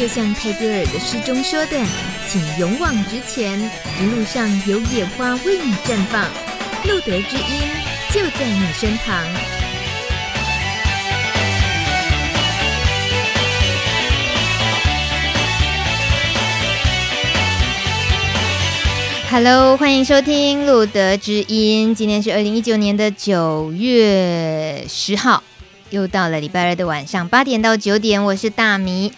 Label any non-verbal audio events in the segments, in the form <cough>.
就像泰戈尔的诗中说的，请勇往直前，一路上有野花为你绽放，路德之音就在你身旁。Hello，欢迎收听路德之音，今天是二零一九年的九月十号。又到了礼拜二的晚上八点到九点，我是大米。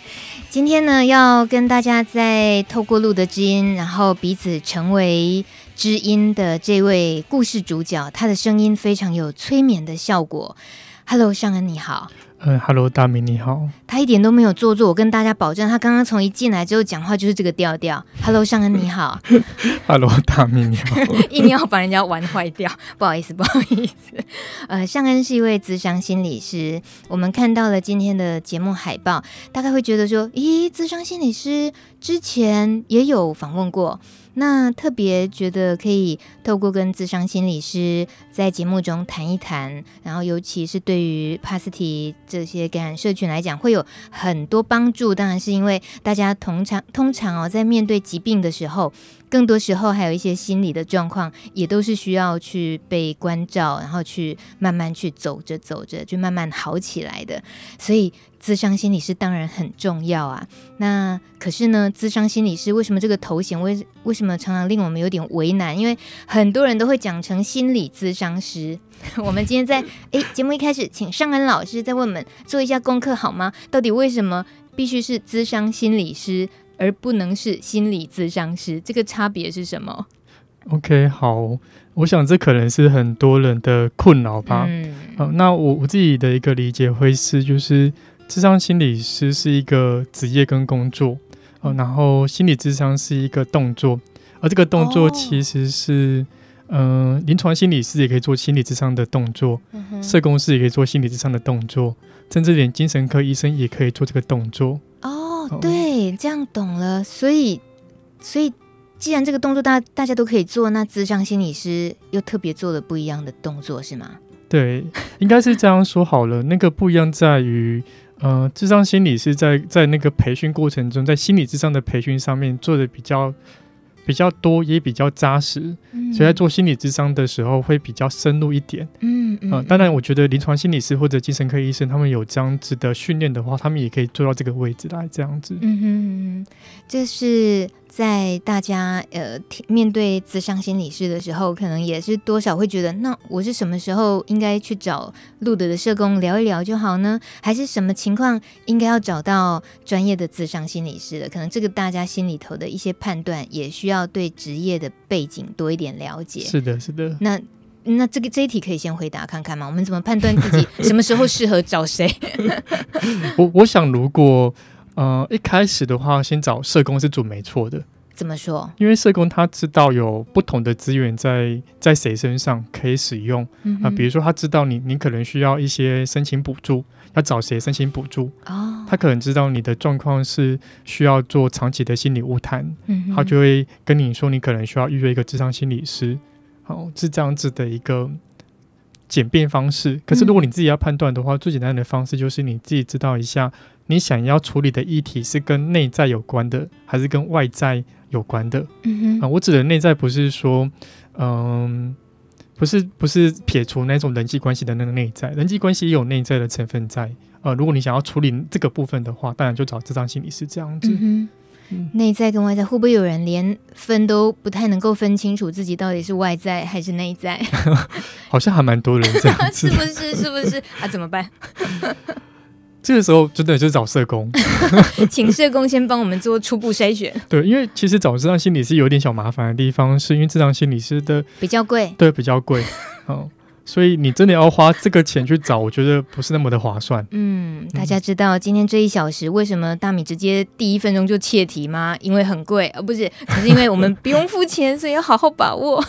今天呢，要跟大家在透过路的知音，然后彼此成为知音的这位故事主角，他的声音非常有催眠的效果。Hello，尚恩你好。嗯哈喽，大明你好。他一点都没有做作，我跟大家保证，他刚刚从一进来之后讲话就是这个调调。Hello，尚恩你好。<laughs> Hello，，大明你好。<laughs> 硬要把人家玩坏掉，不好意思，不好意思。呃，尚恩是一位咨商心理师。我们看到了今天的节目海报，大概会觉得说，咦，咨商心理师之前也有访问过。那特别觉得可以透过跟咨商心理师在节目中谈一谈，然后尤其是对于帕斯提这些感染社群来讲，会有很多帮助。当然是因为大家通常通常哦，在面对疾病的时候，更多时候还有一些心理的状况，也都是需要去被关照，然后去慢慢去走着走着，就慢慢好起来的。所以。咨商心理师当然很重要啊，那可是呢，咨商心理师为什么这个头衔为为什么常常令我们有点为难？因为很多人都会讲成心理咨商师。<laughs> 我们今天在诶节目一开始，请尚恩老师再为我们做一下功课好吗？到底为什么必须是咨商心理师，而不能是心理咨商师？这个差别是什么？OK，好，我想这可能是很多人的困扰吧。嗯，好，那我我自己的一个理解会是就是。智商心理师是一个职业跟工作，呃，然后心理智商是一个动作，而这个动作其实是，嗯、呃，临床心理师也可以做心理智商的动作，社工师也可以做心理智商的动作，甚至连精神科医生也可以做这个动作。哦，对，这样懂了。所以，所以既然这个动作大家大家都可以做，那智商心理师又特别做了不一样的动作，是吗？对，应该是这样说好了。那个不一样在于。呃，智商心理师在在那个培训过程中，在心理智商的培训上面做的比较比较多，也比较扎实，嗯、所以在做心理智商的时候会比较深入一点。嗯嗯、呃。当然，我觉得临床心理师或者精神科医生，他们有这样子的训练的话，他们也可以做到这个位置来这样子。嗯哼，就是。在大家呃面对咨商心理师的时候，可能也是多少会觉得，那我是什么时候应该去找路德的社工聊一聊就好呢？还是什么情况应该要找到专业的咨商心理师的？可能这个大家心里头的一些判断，也需要对职业的背景多一点了解。是的，是的。那那这个这一题可以先回答看看吗？我们怎么判断自己什么时候适合找谁？<laughs> 我我想如果。呃，一开始的话，先找社工是准没错的。怎么说？因为社工他知道有不同的资源在在谁身上可以使用啊、嗯呃。比如说，他知道你你可能需要一些申请补助，要找谁申请补助。哦。他可能知道你的状况是需要做长期的心理物谈，嗯，他就会跟你说，你可能需要预约一个智商心理师。好，是这样子的一个简便方式。可是，如果你自己要判断的话，嗯、最简单的方式就是你自己知道一下。你想要处理的议题是跟内在有关的，还是跟外在有关的？嗯哼，啊、呃，我指的内在不是说，嗯、呃，不是不是撇除那种人际关系的那个内在，人际关系也有内在的成分在。呃，如果你想要处理这个部分的话，当然就找这张心理师这样子。嗯哼，内在跟外在会不会有人连分都不太能够分清楚自己到底是外在还是内在？<laughs> <laughs> 好像还蛮多人这样子，<laughs> 是不是？是不是？啊，怎么办？这个时候真的就是找社工，<laughs> 请社工先帮我们做初步筛选。<laughs> 对，因为其实找智商心理师有点小麻烦的地方，是因为智商心理师的比较贵，对，比较贵。<laughs> 哦，所以你真的要花这个钱去找，我觉得不是那么的划算。嗯，大家知道今天这一小时为什么大米直接第一分钟就切题吗？因为很贵，而不是，只是因为我们不用付钱，所以要好好把握。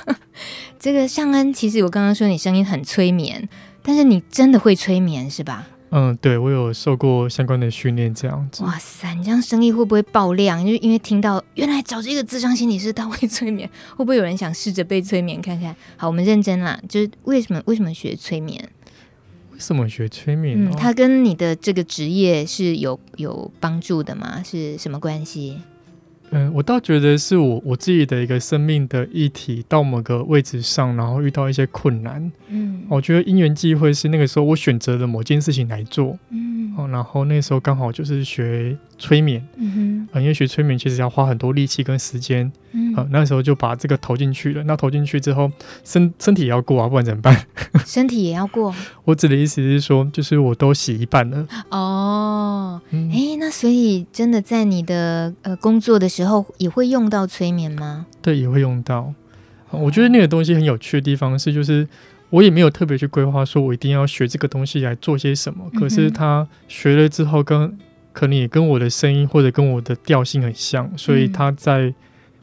这个尚恩，其实我刚刚说你声音很催眠，但是你真的会催眠是吧？嗯，对，我有受过相关的训练，这样子。哇塞，你这样生意会不会爆量？就因为听到原来找这个智商心理师他会催眠，会不会有人想试着被催眠看看？好，我们认真啦，就是为什么为什么学催眠？为什么学催眠？嗯，它跟你的这个职业是有有帮助的吗？是什么关系？嗯，我倒觉得是我我自己的一个生命的议题到某个位置上，然后遇到一些困难。嗯，我觉得因缘际会是那个时候我选择了某件事情来做。嗯，哦，然后那时候刚好就是学催眠。嗯哼，因为学催眠其实要花很多力气跟时间。嗯，啊，那时候就把这个投进去了。那投进去之后，身身体也要过啊，不然怎么办？<laughs> 身体也要过。我指的意思是说，就是我都洗一半了。哦，哎、嗯欸，那所以真的在你的呃工作的时候。也会用到催眠吗？对，也会用到。我觉得那个东西很有趣的地方是，就是我也没有特别去规划，说我一定要学这个东西来做些什么。可是他学了之后，跟可能也跟我的声音或者跟我的调性很像，所以他在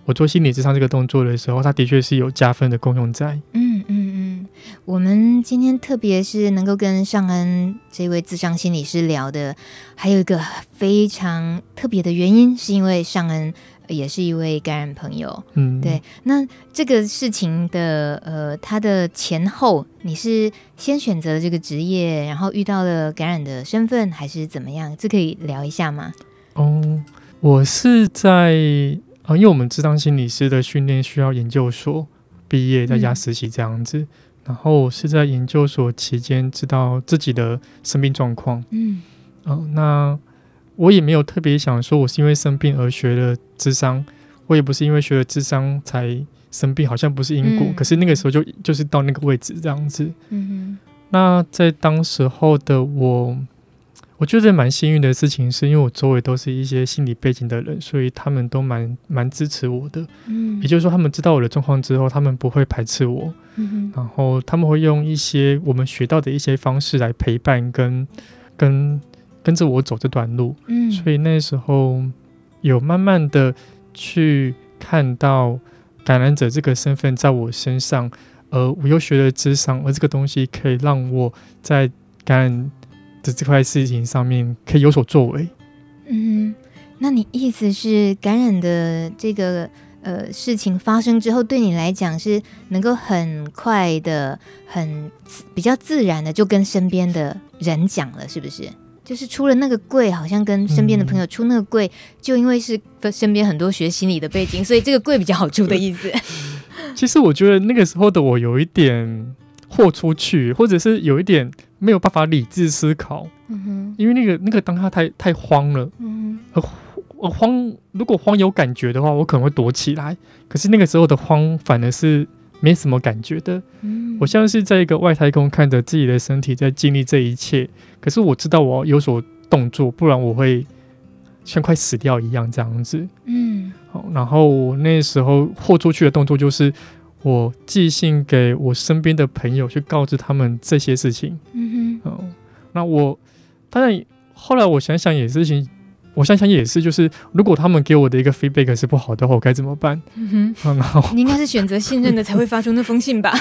我做心理智商这个动作的时候，他的确是有加分的功用在。嗯嗯嗯，我们今天特别是能够跟尚恩这位智商心理师聊的，还有一个非常特别的原因，是因为尚恩。也是一位感染朋友，嗯，对。那这个事情的呃，他的前后，你是先选择了这个职业，然后遇到了感染的身份，还是怎么样？这可以聊一下吗？哦，我是在啊，因为我们咨商心理师的训练需要研究所毕业，在家实习这样子。嗯、然后是在研究所期间知道自己的生病状况，嗯，哦，那。我也没有特别想说，我是因为生病而学了智商，我也不是因为学了智商才生病，好像不是因果。嗯、可是那个时候就就是到那个位置这样子。嗯哼。那在当时候的我，我觉得蛮幸运的事情，是因为我周围都是一些心理背景的人，所以他们都蛮蛮支持我的。嗯。也就是说，他们知道我的状况之后，他们不会排斥我。然后他们会用一些我们学到的一些方式来陪伴跟跟。跟着我走这段路，嗯，所以那时候有慢慢的去看到感染者这个身份在我身上，而我又学了智商，而这个东西可以让我在感染的这块事情上面可以有所作为。嗯，那你意思是感染的这个呃事情发生之后，对你来讲是能够很快的、很比较自然的就跟身边的人讲了，是不是？就是出了那个柜，好像跟身边的朋友出那个柜，嗯、就因为是身边很多学心理的背景，所以这个柜比较好出的意思。<laughs> 其实我觉得那个时候的我有一点豁出去，或者是有一点没有办法理智思考。嗯哼，因为那个那个当下太太慌了。嗯哼，我慌，如果慌有感觉的话，我可能会躲起来。可是那个时候的慌，反而是。没什么感觉的，嗯，我像是在一个外太空看着自己的身体在经历这一切，可是我知道我要有所动作，不然我会像快死掉一样这样子，嗯，好，然后我那时候豁出去的动作就是我寄信给我身边的朋友去告知他们这些事情，嗯哼，哦，那我当然后来我想想也是情。我想想也是，就是如果他们给我的一个 feedback 是不好的话，我该怎么办？嗯哼，然后你应该是选择信任的才会发出那封信吧？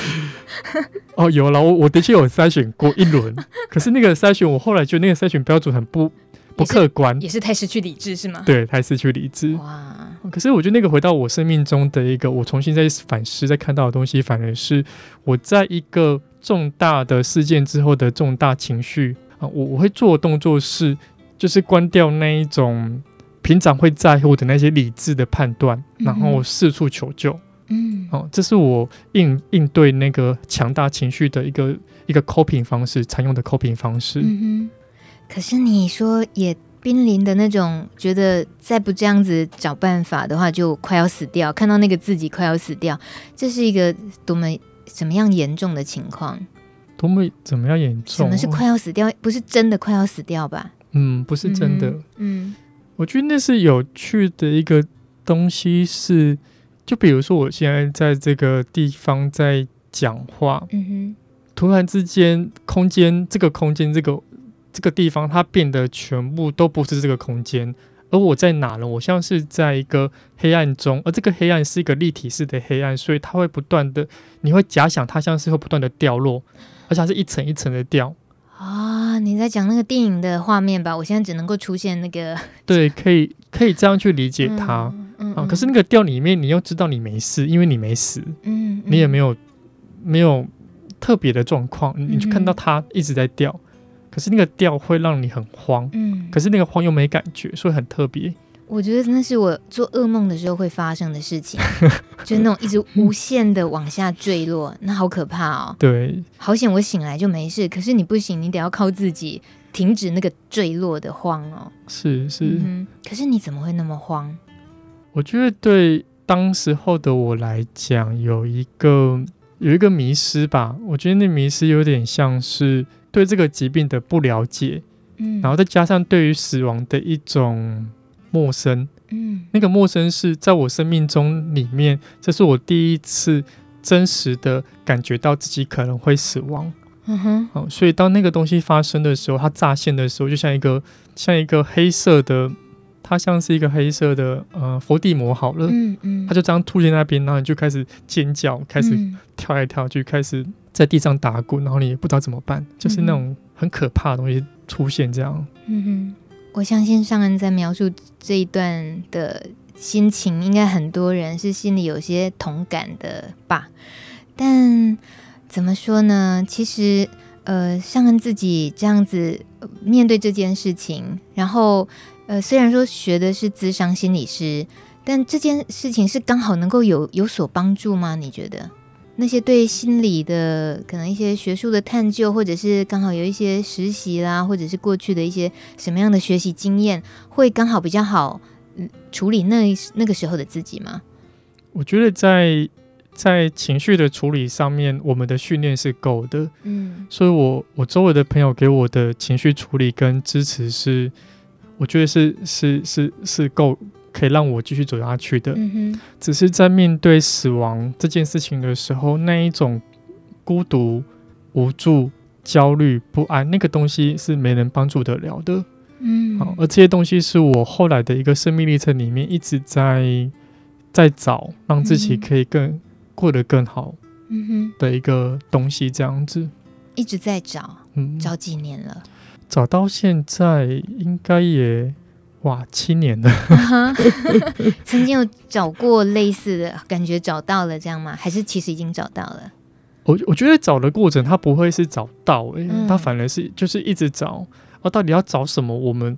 <laughs> 哦，有了，我我的确有筛选过一轮，可是那个筛选，我后来觉得那个筛选标准很不不客观，也是，也是太失去理智是吗？对，太失去理智。哇！可是我觉得那个回到我生命中的一个，我重新再反思，再看到的东西，反而是我在一个重大的事件之后的重大情绪啊，我我会做的动作是。就是关掉那一种平常会在乎的那些理智的判断，然后四处求救。嗯，哦，这是我应应对那个强大情绪的一个一个 coping 方式，常用的 coping 方式。嗯哼。可是你说也濒临的那种，觉得再不这样子找办法的话，就快要死掉。看到那个自己快要死掉，这是一个多么怎么样严重的情况？多么怎么样严重？什么是快要死掉？不是真的快要死掉吧？嗯，不是真的。嗯，嗯，我觉得那是有趣的一个东西是，是就比如说我现在在这个地方在讲话，嗯哼，突然之间空间这个空间这个这个地方它变得全部都不是这个空间，而我在哪呢？我像是在一个黑暗中，而这个黑暗是一个立体式的黑暗，所以它会不断的，你会假想它像是会不断的掉落，而且它是一层一层的掉。啊，你在讲那个电影的画面吧？我现在只能够出现那个，<laughs> 对，可以可以这样去理解它。嗯嗯，啊，可是那个掉里面，你又知道你没事，因为你没死，嗯，嗯，你也没有没有特别的状况，你就看到它一直在掉，嗯、可是那个掉会让你很慌，嗯，可是那个慌又没感觉，所以很特别。我觉得那是我做噩梦的时候会发生的事情，<laughs> 就是那种一直无限的往下坠落，那好可怕哦。对，好险我醒来就没事，可是你不行，你得要靠自己停止那个坠落的慌哦。是是、嗯，可是你怎么会那么慌？我觉得对当时候的我来讲，有一个有一个迷失吧。我觉得那迷失有点像是对这个疾病的不了解，嗯，然后再加上对于死亡的一种。陌生，嗯，那个陌生是在我生命中里面，这是我第一次真实的感觉到自己可能会死亡，嗯哼，好，所以当那个东西发生的时候，它乍现的时候，就像一个像一个黑色的，它像是一个黑色的呃佛地魔好了，嗯嗯，它就这样突进那边，然后你就开始尖叫，开始跳来跳去，开始在地上打滚，然后你也不知道怎么办，就是那种很可怕的东西出现这样，嗯哼。我相信尚恩在描述这一段的心情，应该很多人是心里有些同感的吧。但怎么说呢？其实，呃，尚恩自己这样子面对这件事情，然后，呃，虽然说学的是咨商心理师，但这件事情是刚好能够有有所帮助吗？你觉得？那些对心理的可能一些学术的探究，或者是刚好有一些实习啦，或者是过去的一些什么样的学习经验，会刚好比较好处理那那个时候的自己吗？我觉得在在情绪的处理上面，我们的训练是够的。嗯，所以我我周围的朋友给我的情绪处理跟支持是，我觉得是是是是够。可以让我继续走下去的，嗯，只是在面对死亡这件事情的时候，那一种孤独、无助、焦虑、不安，那个东西是没人帮助得了的。嗯，好，而这些东西是我后来的一个生命历程里面一直在在找，让自己可以更、嗯、过得更好，嗯哼。的一个东西，这样子。一直在找，嗯，找几年了，找到现在应该也。哇，七年了！<laughs> 曾经有找过类似的感觉，找到了这样吗？还是其实已经找到了？我我觉得找的过程，它不会是找到、欸，哎、嗯，它反而是就是一直找。哦，到底要找什么？我们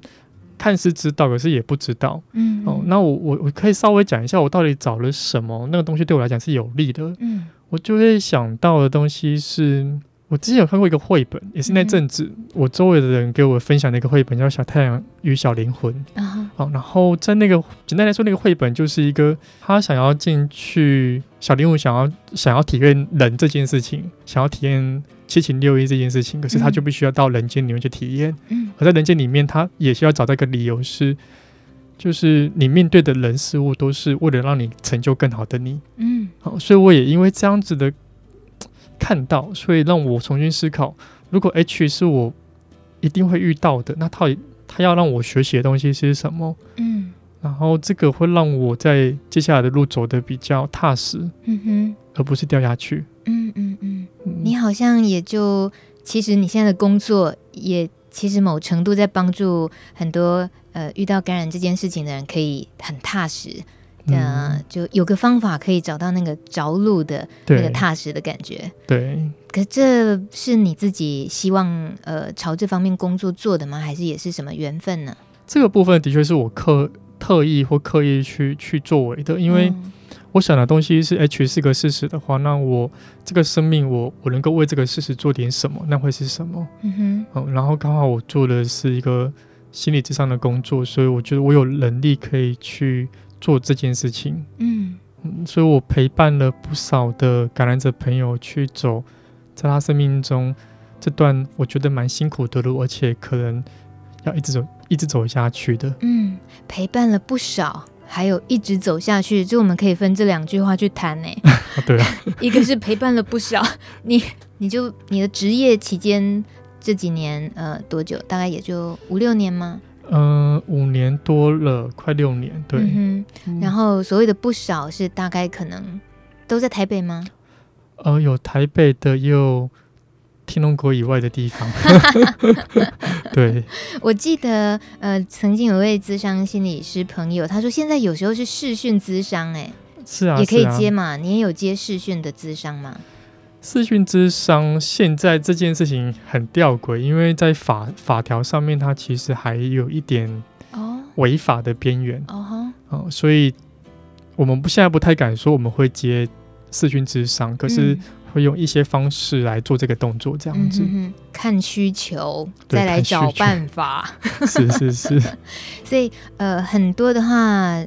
看似知道，可是也不知道。嗯，哦，那我我我可以稍微讲一下，我到底找了什么？那个东西对我来讲是有利的。嗯，我就会想到的东西是。我之前有看过一个绘本，也是那阵子、嗯、我周围的人给我分享的一个绘本，叫《小太阳与小灵魂》。好、uh -huh. 哦，然后在那个简单来说，那个绘本就是一个他想要进去，小灵魂想要想要体验人这件事情，想要体验七情六欲这件事情，可是他就必须要到人间里面去体验。嗯，而在人间里面，他也需要找到一个理由是，就是你面对的人事物都是为了让你成就更好的你。嗯，好、哦，所以我也因为这样子的。看到，所以让我重新思考：如果 H 是我一定会遇到的，那他他要让我学习的东西是什么？嗯，然后这个会让我在接下来的路走得比较踏实，嗯哼，而不是掉下去。嗯嗯嗯，你好像也就其实你现在的工作也其实某程度在帮助很多呃遇到感染这件事情的人可以很踏实。嗯，就有个方法可以找到那个着陆的那个踏实的感觉。对，可这是你自己希望呃朝这方面工作做的吗？还是也是什么缘分呢？这个部分的确是我刻特意或刻意去去作为的，因为我想的东西是 H 是个事实的话，那我这个生命我我能够为这个事实做点什么，那会是什么？嗯哼。嗯，然后刚好我做的是一个心理智商的工作，所以我觉得我有能力可以去。做这件事情，嗯，嗯，所以我陪伴了不少的感染者朋友去走，在他生命中这段我觉得蛮辛苦的路，而且可能要一直走，一直走下去的。嗯，陪伴了不少，还有一直走下去，就我们可以分这两句话去谈呢。<laughs> 对啊，<laughs> 一个是陪伴了不少，你你就你的职业期间这几年呃多久？大概也就五六年吗？嗯、呃，五年多了，快六年，对。嗯嗯、然后所谓的不少是大概可能都在台北吗？呃，有台北的，也有天龙国以外的地方。<laughs> 对，我记得呃，曾经有位咨商心理师朋友，他说现在有时候是视讯咨商，哎，是啊，也可以接嘛。啊、你也有接视讯的咨商吗？视讯之商现在这件事情很吊诡，因为在法法条上面，它其实还有一点违法的边缘哦，哦，所以我们不现在不太敢说我们会接视讯之商，可是。会用一些方式来做这个动作，这样子，嗯、看需求再来找办法。<laughs> 是是是，所以呃，很多的话。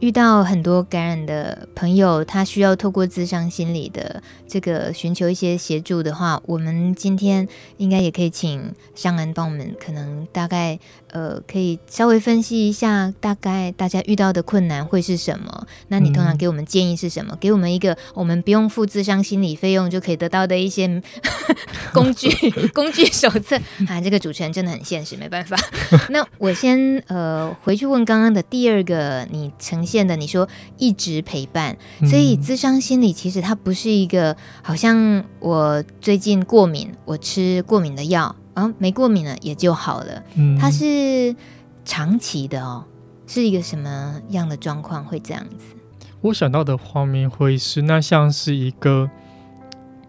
遇到很多感染的朋友，他需要透过自伤心理的这个寻求一些协助的话，我们今天应该也可以请尚恩帮我们，可能大概呃可以稍微分析一下，大概大家遇到的困难会是什么？那你通常给我们建议是什么？嗯、给我们一个我们不用付智商心理费用就可以得到的一些 <laughs> 工具 <laughs> 工具手册啊！这个主持人真的很现实，没办法。<laughs> 那我先呃回去问刚刚的第二个，你呈。现的你说一直陪伴，所以智商心理其实它不是一个，好像我最近过敏，我吃过敏的药，啊，没过敏了也就好了。嗯它是长期的哦，是一个什么样的状况会这样子？我想到的画面会是，那像是一个。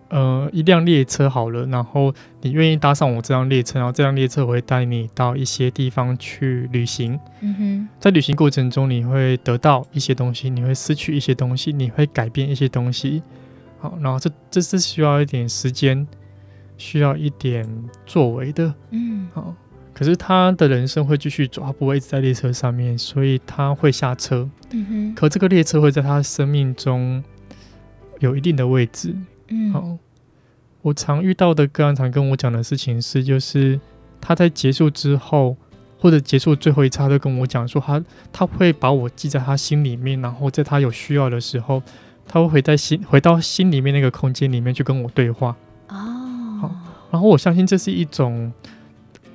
呃，一辆列车好了，然后你愿意搭上我这辆列车，然后这辆列车会带你到一些地方去旅行。嗯哼，在旅行过程中，你会得到一些东西，你会失去一些东西，你会改变一些东西。好，然后这这是需要一点时间，需要一点作为的。嗯，好，可是他的人生会继续走，他不会一直在列车上面，所以他会下车。嗯哼，可这个列车会在他生命中有一定的位置。嗯，好，我常遇到的个案常跟我讲的事情是，就是他在结束之后，或者结束最后一次，他都跟我讲说他，他他会把我记在他心里面，然后在他有需要的时候，他会回在心回到心里面那个空间里面去跟我对话。哦，好，然后我相信这是一种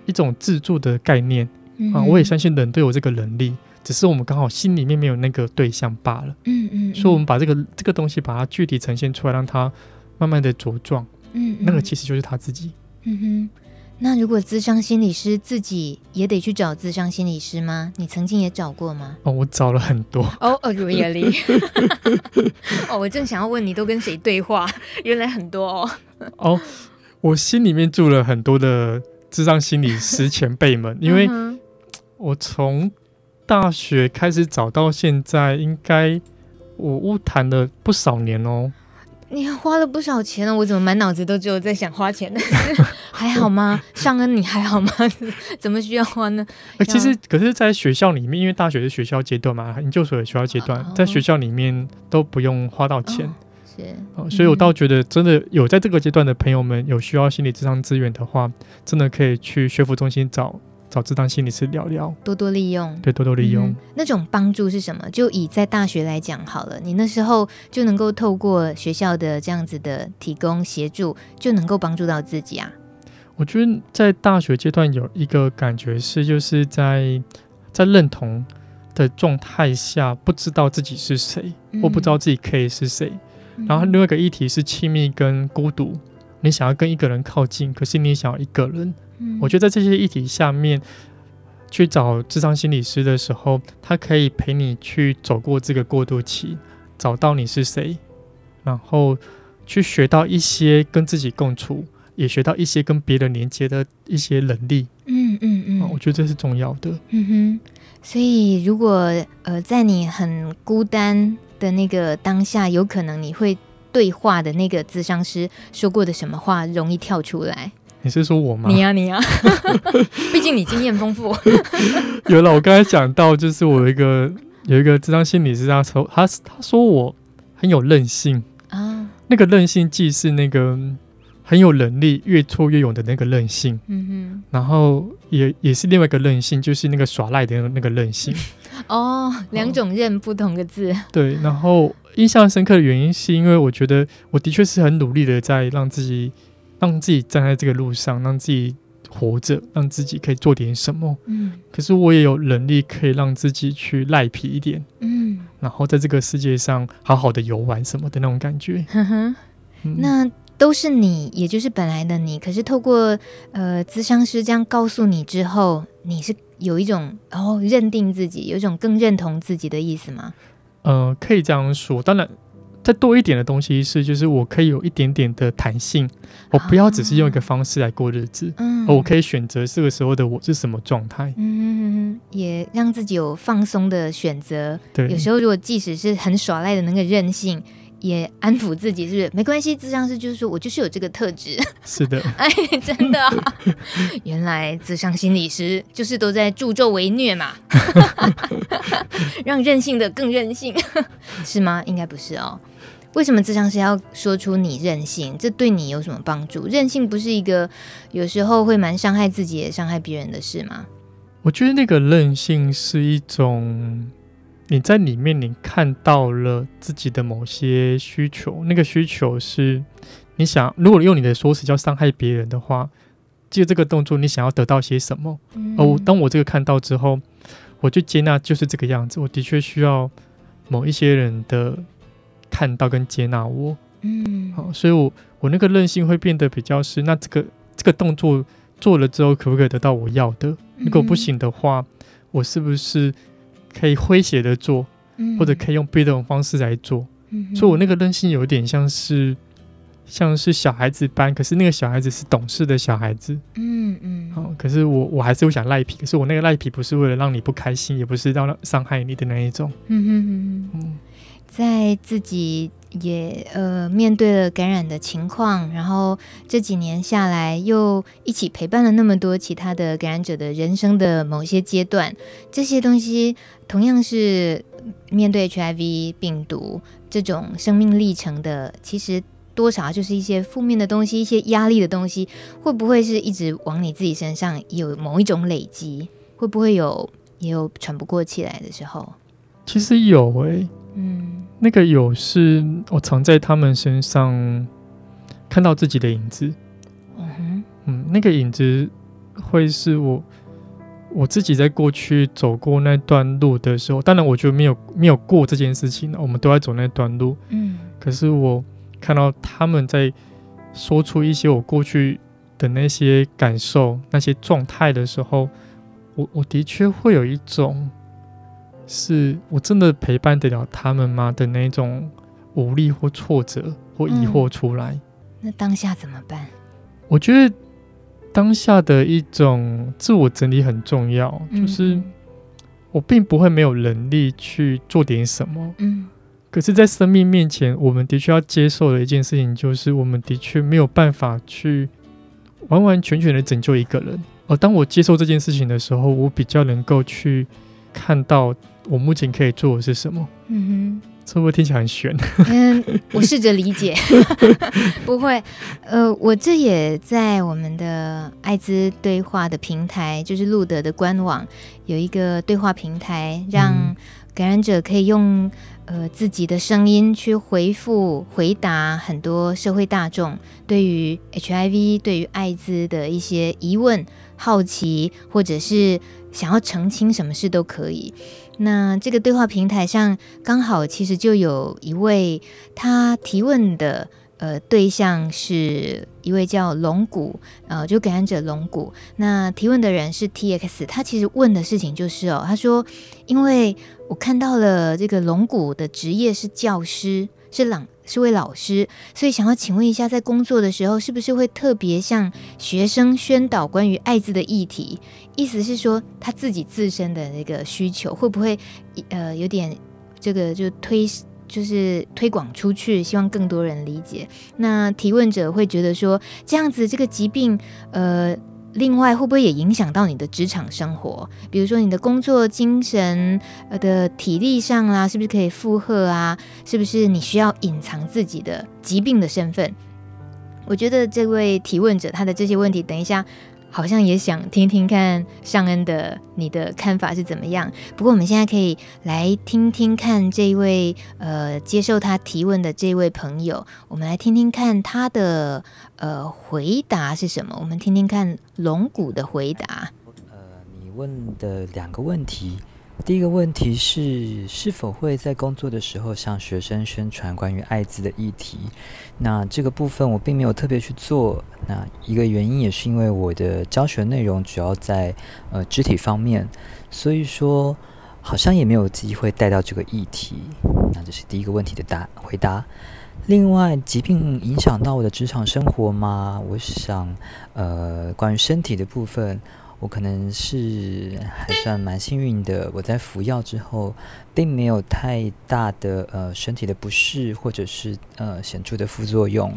一种自助的概念啊，我也相信人都有这个能力。只是我们刚好心里面没有那个对象罢了，嗯嗯，嗯，所以我们把这个这个东西把它具体呈现出来，让它慢慢的茁壮，嗯，嗯，那个其实就是他自己，嗯哼。那如果咨商心理师自己也得去找咨商心理师吗？你曾经也找过吗？哦，我找了很多。哦哦，really？<laughs> 哦，我正想要问你，都跟谁对话？<laughs> 原来很多哦。哦，我心里面住了很多的智商心理师前辈们，因为我从大学开始找到现在，应该我误谈了不少年哦。你花了不少钱呢，我怎么满脑子都只有在想花钱呢？<laughs> 还好吗？尚恩，你还好吗？<laughs> 怎么需要花呢？欸、其实，可是，在学校里面，因为大学是学校阶段嘛，研究所的学校阶段，哦，在学校里面都不用花到钱。哦、是、哦，所以我倒觉得，真的有在这个阶段的朋友们有需要心理智商资源的话，真的可以去学府中心找。找智商心理师聊聊，多多利用，对，多多利用。嗯、那种帮助是什么？就以在大学来讲好了，你那时候就能够透过学校的这样子的提供协助，就能够帮助到自己啊。我觉得在大学阶段有一个感觉是，就是在在认同的状态下，不知道自己是谁，嗯、或不知道自己可以是谁。嗯、然后另外一个议题是亲密跟孤独，你想要跟一个人靠近，可是你想要一个人。我觉得在这些议题下面去找智商心理师的时候，他可以陪你去走过这个过渡期，找到你是谁，然后去学到一些跟自己共处，也学到一些跟别人连接的一些能力。嗯嗯嗯，我觉得这是重要的。嗯哼，所以如果呃在你很孤单的那个当下，有可能你会对话的那个咨商师说过的什么话容易跳出来。你是说我吗？你呀、啊，你呀、啊，<laughs> 毕竟你经验丰富。有了，我刚才讲到，就是我有一个有一个智商心理师，他说他他说我很有韧性啊，那个韧性既是那个很有能力、越挫越勇的那个韧性，嗯哼，然后也也是另外一个韧性，就是那个耍赖的那个韧性。<laughs> 哦，两种认不同的字。对，然后印象深刻的原因是因为我觉得我的确是很努力的在让自己。让自己站在这个路上，让自己活着，让自己可以做点什么。嗯，可是我也有能力可以让自己去赖皮一点。嗯，然后在这个世界上好好的游玩什么的那种感觉。呵呵嗯、那都是你，也就是本来的你。可是透过呃，咨商师这样告诉你之后，你是有一种哦认定自己，有一种更认同自己的意思吗？呃，可以这样说。当然。再多一点的东西是，就是我可以有一点点的弹性，我不要只是用一个方式来过日子，嗯，我可以选择这个时候的我是什么状态，嗯，也让自己有放松的选择。对，有时候如果即使是很耍赖的那个任性。也安抚自己，是不是没关系？智商师就是说我就是有这个特质。<laughs> 是的，哎，真的、啊，原来智商心理师就是都在助纣为虐嘛，<laughs> 让任性的更任性，<laughs> 是吗？应该不是哦。为什么智商师要说出你任性？这对你有什么帮助？任性不是一个有时候会蛮伤害自己也伤害别人的事吗？我觉得那个任性是一种。你在里面，你看到了自己的某些需求，那个需求是你想，如果用你的说辞叫伤害别人的话，借这个动作，你想要得到些什么？嗯、而我当我这个看到之后，我就接纳，就是这个样子。我的确需要某一些人的看到跟接纳我，嗯，好，所以我我那个韧性会变得比较是，那这个这个动作做了之后，可不可以得到我要的？如果不行的话，我是不是？可以诙谐的做，或者可以用别的方式来做，嗯、所以我那个任性有点像是，像是小孩子般，可是那个小孩子是懂事的小孩子，嗯嗯，好、哦，可是我我还是会想赖皮，可是我那个赖皮不是为了让你不开心，也不是让伤害你的那一种，嗯嗯嗯嗯，在自己。也呃面对了感染的情况，然后这几年下来又一起陪伴了那么多其他的感染者的人生的某些阶段，这些东西同样是面对 HIV 病毒这种生命历程的，其实多少就是一些负面的东西，一些压力的东西，会不会是一直往你自己身上有某一种累积？会不会有也有喘不过气来的时候？其实有诶、嗯。那个有是我常在他们身上看到自己的影子，嗯，嗯，那个影子会是我我自己在过去走过那段路的时候，当然我觉得没有没有过这件事情，我们都在走那段路，嗯，可是我看到他们在说出一些我过去的那些感受、那些状态的时候，我我的确会有一种。是我真的陪伴得了他们吗的那种无力或挫折或疑惑出来？嗯，那当下怎么办？我觉得当下的一种自我整理很重要，嗯，就是我并不会没有能力去做点什么，嗯，可是，在生命面前，我们的确要接受的一件事情，就是我们的确没有办法去完完全全的拯救一个人。而当我接受这件事情的时候，我比较能够去看到。我目前可以做的是什么？嗯哼，这会不会听起来很悬？嗯，我试着理解，<laughs> 不会。呃，我这也在我们的艾滋对话的平台，就是路德的官网有一个对话平台，让感染者可以用呃自己的声音去回复、回答很多社会大众对于 HIV、对于艾滋的一些疑问、好奇，或者是想要澄清什么事都可以。那这个对话平台上刚好其实就有一位他提问的呃对象是一位叫龙骨呃就感染者龙骨，那提问的人是 TX，他其实问的事情就是哦，他说因为我看到了这个龙骨的职业是教师，是朗。是位老师，所以想要请问一下，在工作的时候，是不是会特别向学生宣导关于艾滋的议题？意思是说，他自己自身的那个需求，会不会呃有点这个就推就是推广出去，希望更多人理解？那提问者会觉得说，这样子这个疾病呃。另外，会不会也影响到你的职场生活？比如说，你的工作精神呃的体力上啦，是不是可以负荷啊？是不是你需要隐藏自己的疾病的身份？我觉得这位提问者他的这些问题，等一下。好像也想听听看尚恩的你的看法是怎么样。不过我们现在可以来听听看这位呃接受他提问的这位朋友，我们来听听看他的呃回答是什么。我们听听看龙骨的回答。呃，你问的两个问题。第一个问题是，是否会在工作的时候向学生宣传关于艾滋的议题？那这个部分我并没有特别去做。那一个原因也是因为我的教学内容主要在呃肢体方面，所以说好像也没有机会带到这个议题。那这是第一个问题的答回答。另外，疾病影响到我的职场生活吗？我想，呃，关于身体的部分。我可能是还算蛮幸运的，我在服药之后，并没有太大的呃身体的不适，或者是呃显著的副作用。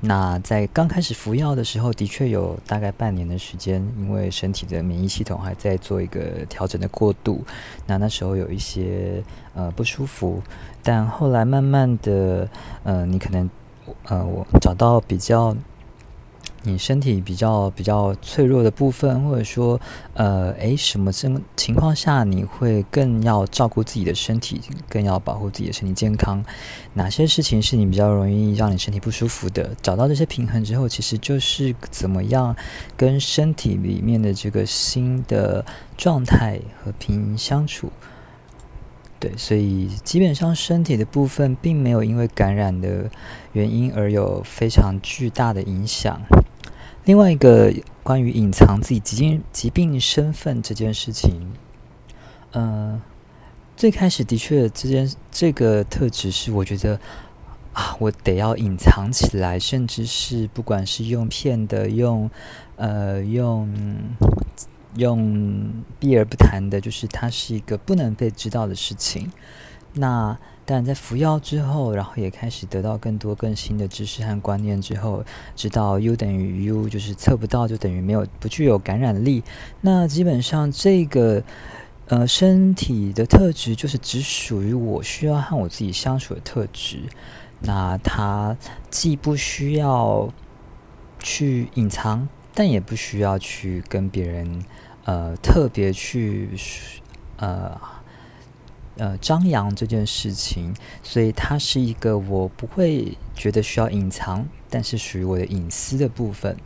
那在刚开始服药的时候，的确有大概半年的时间，因为身体的免疫系统还在做一个调整的过渡。那那时候有一些呃不舒服，但后来慢慢的，呃，你可能呃我找到比较。你身体比较比较脆弱的部分，或者说，呃，诶，什么情情况下你会更要照顾自己的身体，更要保护自己的身体健康？哪些事情是你比较容易让你身体不舒服的？找到这些平衡之后，其实就是怎么样跟身体里面的这个新的状态和平相处。对，所以基本上身体的部分并没有因为感染的原因而有非常巨大的影响。另外一个关于隐藏自己疾病疾病身份这件事情，呃，最开始的确这件这个特质是我觉得啊，我得要隐藏起来，甚至是不管是用骗的，用呃用用避而不谈的，就是它是一个不能被知道的事情。那但在服药之后，然后也开始得到更多更新的知识和观念之后，知道 U 等于 U，就是测不到就等于没有，不具有感染力。那基本上这个呃身体的特质就是只属于我需要和我自己相处的特质。那它既不需要去隐藏，但也不需要去跟别人呃特别去呃。呃，张扬这件事情，所以它是一个我不会觉得需要隐藏，但是属于我的隐私的部分。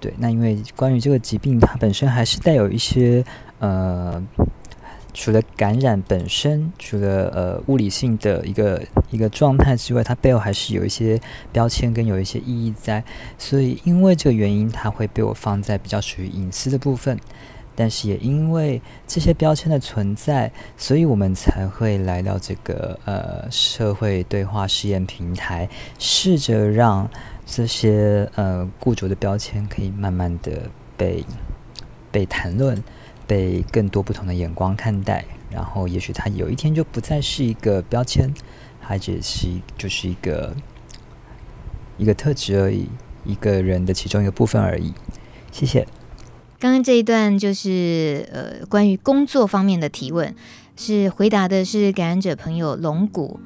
对，那因为关于这个疾病，它本身还是带有一些呃，除了感染本身，除了呃物理性的一个一个状态之外，它背后还是有一些标签跟有一些意义在。所以因为这个原因，它会被我放在比较属于隐私的部分。但是也因为这些标签的存在，所以我们才会来到这个呃社会对话试验平台，试着让这些呃固着的标签可以慢慢的被被谈论，被更多不同的眼光看待，然后也许它有一天就不再是一个标签，它只是就是一个一个特质而已，一个人的其中一个部分而已。谢谢。刚刚这一段就是呃关于工作方面的提问，是回答的是感染者朋友龙骨。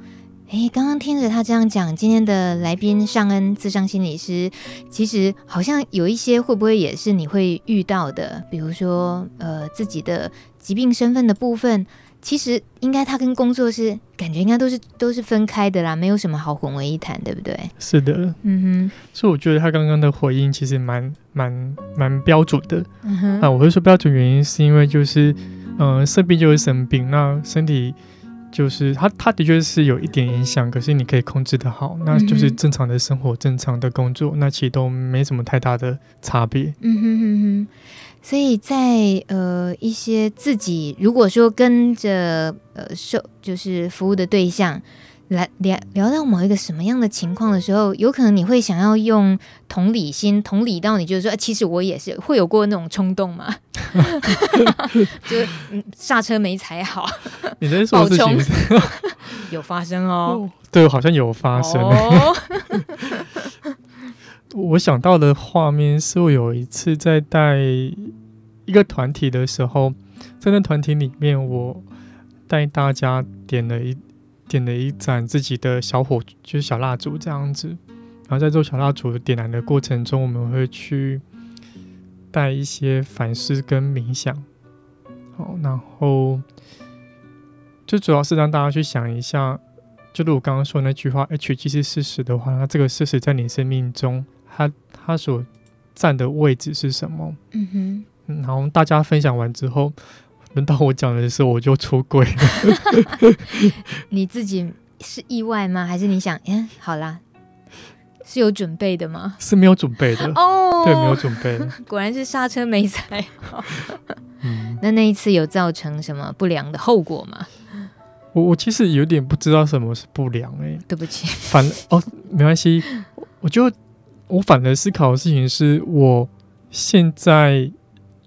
诶，刚刚听着他这样讲，今天的来宾尚恩自伤心理师，其实好像有一些会不会也是你会遇到的，比如说呃自己的疾病身份的部分。其实应该他跟工作是感觉应该都是都是分开的啦，没有什么好混为一谈，对不对？是的，嗯哼。所以我觉得他刚刚的回应其实蛮蛮蛮标准的。嗯哼。啊，我会说标准原因是因为就是，嗯、呃，生病就是生病，那身体就是他他的确是有一点影响，可是你可以控制的好，那就是正常的生活、正常的工作，那其实都没什么太大的差别。嗯哼哼哼。所以在呃一些自己如果说跟着呃受就是服务的对象来聊聊到某一个什么样的情况的时候，有可能你会想要用同理心同理到你，就是说，其实我也是会有过那种冲动嘛，<laughs> 就嗯刹车没踩好，<laughs> 你在说事情 <laughs> 有发生哦，对，好像有发生。哦我想到的画面是我有一次在带一个团体的时候，在那团体里面，我带大家点了一点了一盏自己的小火，就是小蜡烛这样子。然后在做小蜡烛点燃的过程中，我们会去带一些反思跟冥想。好，然后最主要是让大家去想一下，就如我刚刚说那句话，H G 是事实的话，那这个事实在你生命中。”他他所站的位置是什么？嗯哼，然后大家分享完之后，轮到我讲的时候，我就出轨了。<laughs> 你自己是意外吗？还是你想？嗯，好啦，是有准备的吗？是没有准备的哦，对，没有准备。<laughs> 果然是刹车没踩好。<laughs> 嗯，那那一次有造成什么不良的后果吗？我我其实有点不知道什么是不良哎、欸，对不起，反哦没关系，我就我反而思考的事情是我现在